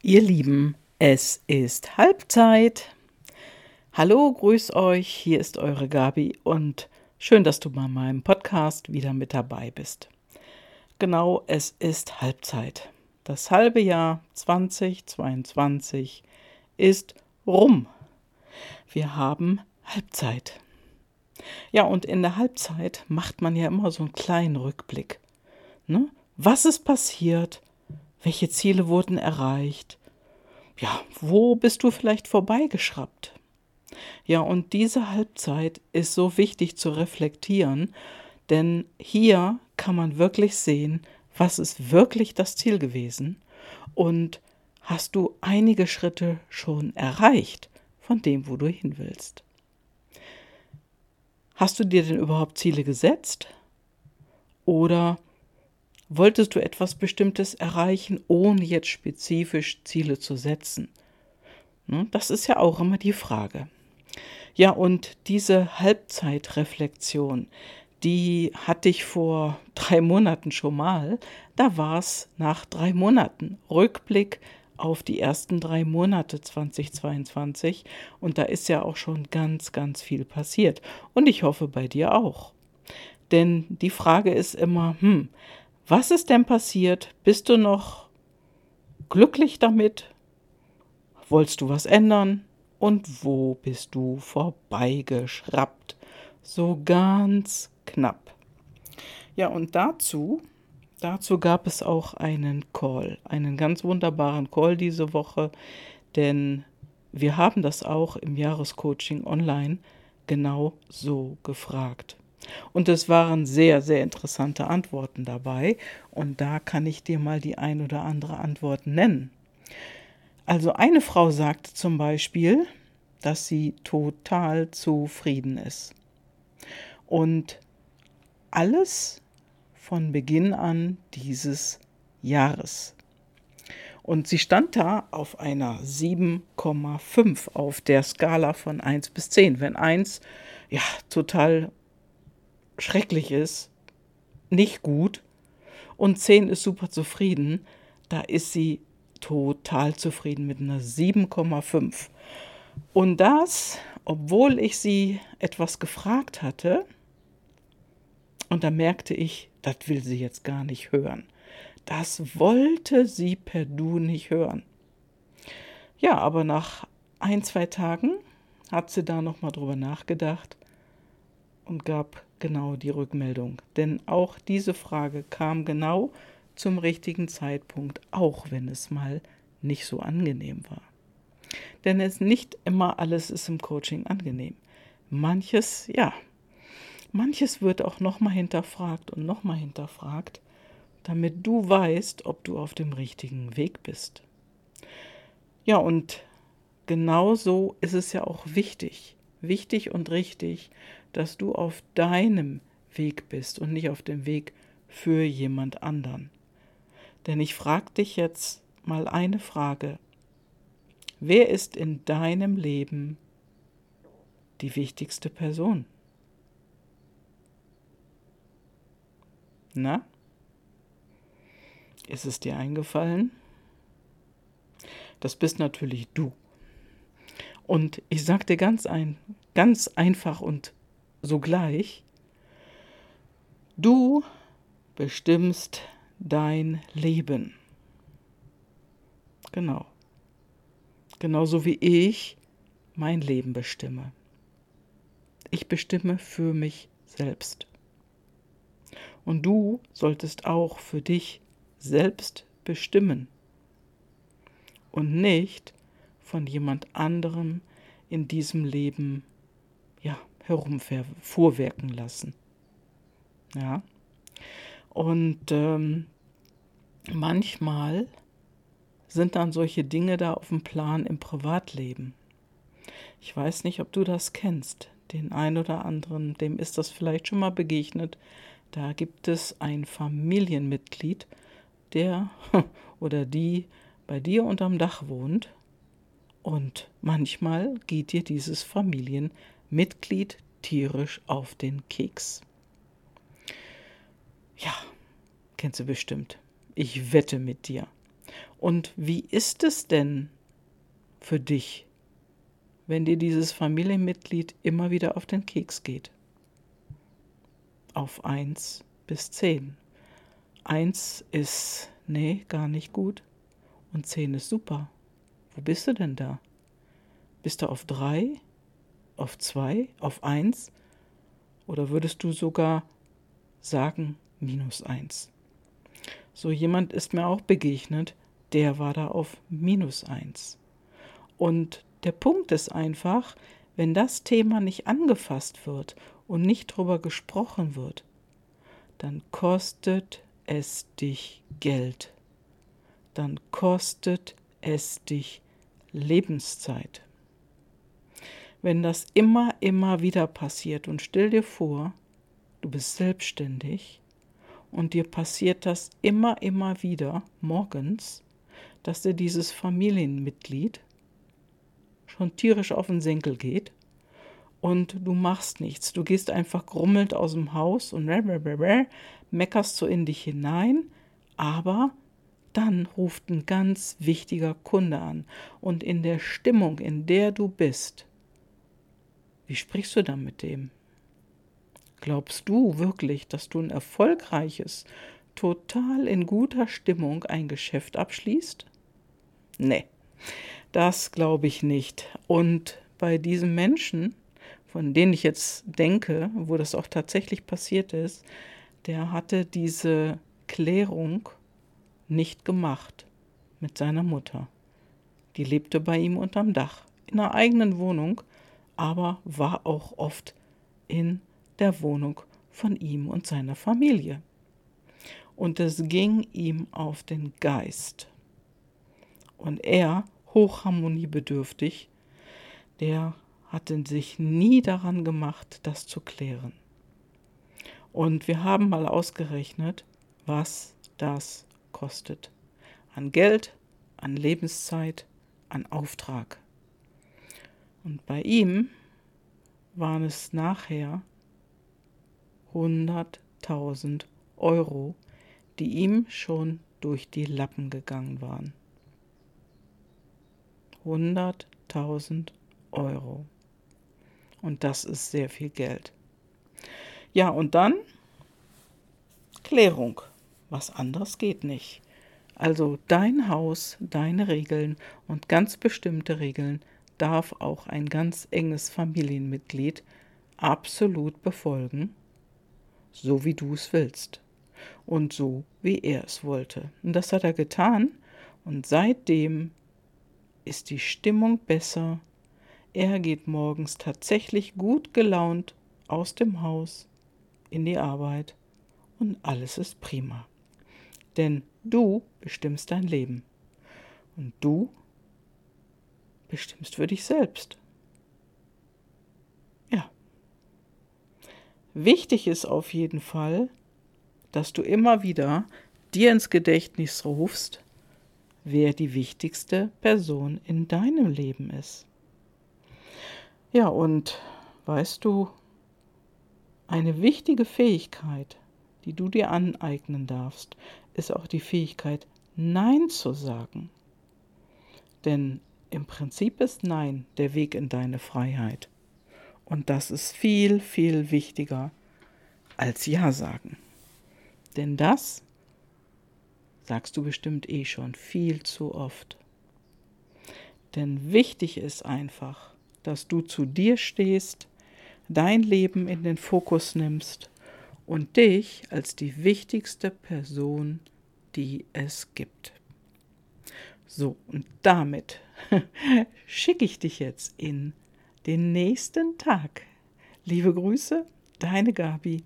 Ihr Lieben, es ist Halbzeit. Hallo, grüß euch, hier ist eure Gabi und schön, dass du bei meinem Podcast wieder mit dabei bist. Genau, es ist Halbzeit. Das halbe Jahr 2022 ist rum. Wir haben Halbzeit. Ja, und in der Halbzeit macht man ja immer so einen kleinen Rückblick. Ne? Was ist passiert? Welche Ziele wurden erreicht? Ja, wo bist du vielleicht vorbeigeschraubt? Ja, und diese Halbzeit ist so wichtig zu reflektieren, denn hier kann man wirklich sehen, was ist wirklich das Ziel gewesen und hast du einige Schritte schon erreicht von dem, wo du hin willst. Hast du dir denn überhaupt Ziele gesetzt? Oder Wolltest du etwas Bestimmtes erreichen, ohne jetzt spezifisch Ziele zu setzen? Ne, das ist ja auch immer die Frage. Ja, und diese Halbzeitreflexion, die hatte ich vor drei Monaten schon mal. Da war es nach drei Monaten. Rückblick auf die ersten drei Monate 2022. Und da ist ja auch schon ganz, ganz viel passiert. Und ich hoffe bei dir auch. Denn die Frage ist immer, hm, was ist denn passiert? Bist du noch glücklich damit? Wolltest du was ändern? Und wo bist du vorbeigeschraubt? So ganz knapp. Ja, und dazu, dazu gab es auch einen Call, einen ganz wunderbaren Call diese Woche, denn wir haben das auch im Jahrescoaching online genau so gefragt. Und es waren sehr, sehr interessante Antworten dabei. Und da kann ich dir mal die ein oder andere Antwort nennen. Also eine Frau sagte zum Beispiel, dass sie total zufrieden ist. Und alles von Beginn an dieses Jahres. Und sie stand da auf einer 7,5 auf der Skala von 1 bis 10. Wenn 1 ja total schrecklich ist, nicht gut und 10 ist super zufrieden, da ist sie total zufrieden mit einer 7,5. Und das, obwohl ich sie etwas gefragt hatte, und da merkte ich, das will sie jetzt gar nicht hören. Das wollte sie per Du nicht hören. Ja, aber nach ein, zwei Tagen hat sie da nochmal drüber nachgedacht und gab genau die Rückmeldung. Denn auch diese Frage kam genau zum richtigen Zeitpunkt, auch wenn es mal nicht so angenehm war. Denn es nicht immer alles ist im Coaching angenehm. Manches, ja, manches wird auch nochmal hinterfragt und nochmal hinterfragt, damit du weißt, ob du auf dem richtigen Weg bist. Ja, und genauso ist es ja auch wichtig, wichtig und richtig, dass du auf deinem Weg bist und nicht auf dem Weg für jemand anderen. Denn ich frage dich jetzt mal eine Frage. Wer ist in deinem Leben die wichtigste Person? Na? Ist es dir eingefallen? Das bist natürlich du. Und ich sage dir ganz ein, ganz einfach und sogleich, du bestimmst dein Leben. Genau. Genauso wie ich mein Leben bestimme. Ich bestimme für mich selbst. Und du solltest auch für dich selbst bestimmen und nicht von jemand anderem in diesem Leben ja, herumfuhrwerken lassen. Ja. Und ähm, manchmal sind dann solche Dinge da auf dem Plan im Privatleben. Ich weiß nicht, ob du das kennst. Den einen oder anderen, dem ist das vielleicht schon mal begegnet. Da gibt es ein Familienmitglied, der oder die bei dir unterm Dach wohnt. Und manchmal geht dir dieses Familienmitglied Mitglied tierisch auf den Keks. Ja, kennst du bestimmt. Ich wette mit dir. Und wie ist es denn für dich, wenn dir dieses Familienmitglied immer wieder auf den Keks geht? Auf 1 bis 10. 1 ist, nee, gar nicht gut und 10 ist super. Wo bist du denn da? Bist du auf 3, auf 2, auf 1 oder würdest du sogar sagen minus 1? So jemand ist mir auch begegnet, der war da auf minus 1. Und der Punkt ist einfach, wenn das Thema nicht angefasst wird und nicht drüber gesprochen wird, dann kostet es dich Geld. Dann kostet es dich Lebenszeit. Wenn das immer, immer wieder passiert und stell dir vor, du bist selbstständig und dir passiert das immer, immer wieder morgens, dass dir dieses Familienmitglied schon tierisch auf den Senkel geht und du machst nichts. Du gehst einfach grummelnd aus dem Haus und meckerst so in dich hinein, aber dann ruft ein ganz wichtiger Kunde an und in der Stimmung, in der du bist, wie sprichst du dann mit dem? Glaubst du wirklich, dass du ein erfolgreiches, total in guter Stimmung ein Geschäft abschließt? Nee, das glaube ich nicht. Und bei diesem Menschen, von denen ich jetzt denke, wo das auch tatsächlich passiert ist, der hatte diese Klärung nicht gemacht mit seiner Mutter. Die lebte bei ihm unterm Dach, in einer eigenen Wohnung, aber war auch oft in der Wohnung von ihm und seiner Familie. Und es ging ihm auf den Geist. Und er, hochharmoniebedürftig, der hatte sich nie daran gemacht, das zu klären. Und wir haben mal ausgerechnet, was das kostet. An Geld, an Lebenszeit, an Auftrag. Und bei ihm waren es nachher 100.000 Euro, die ihm schon durch die Lappen gegangen waren. 100.000 Euro. Und das ist sehr viel Geld. Ja, und dann Klärung. Was anderes geht nicht. Also dein Haus, deine Regeln und ganz bestimmte Regeln darf auch ein ganz enges Familienmitglied absolut befolgen so wie du es willst und so wie er es wollte. Und das hat er getan und seitdem ist die Stimmung besser. Er geht morgens tatsächlich gut gelaunt aus dem Haus in die Arbeit und alles ist prima. Denn du bestimmst dein Leben und du bestimmst für dich selbst. Wichtig ist auf jeden Fall, dass du immer wieder dir ins Gedächtnis rufst, wer die wichtigste Person in deinem Leben ist. Ja, und weißt du, eine wichtige Fähigkeit, die du dir aneignen darfst, ist auch die Fähigkeit, Nein zu sagen. Denn im Prinzip ist Nein der Weg in deine Freiheit. Und das ist viel, viel wichtiger als Ja sagen. Denn das sagst du bestimmt eh schon viel zu oft. Denn wichtig ist einfach, dass du zu dir stehst, dein Leben in den Fokus nimmst und dich als die wichtigste Person, die es gibt. So, und damit schicke ich dich jetzt in den nächsten Tag. Liebe Grüße, deine Gabi.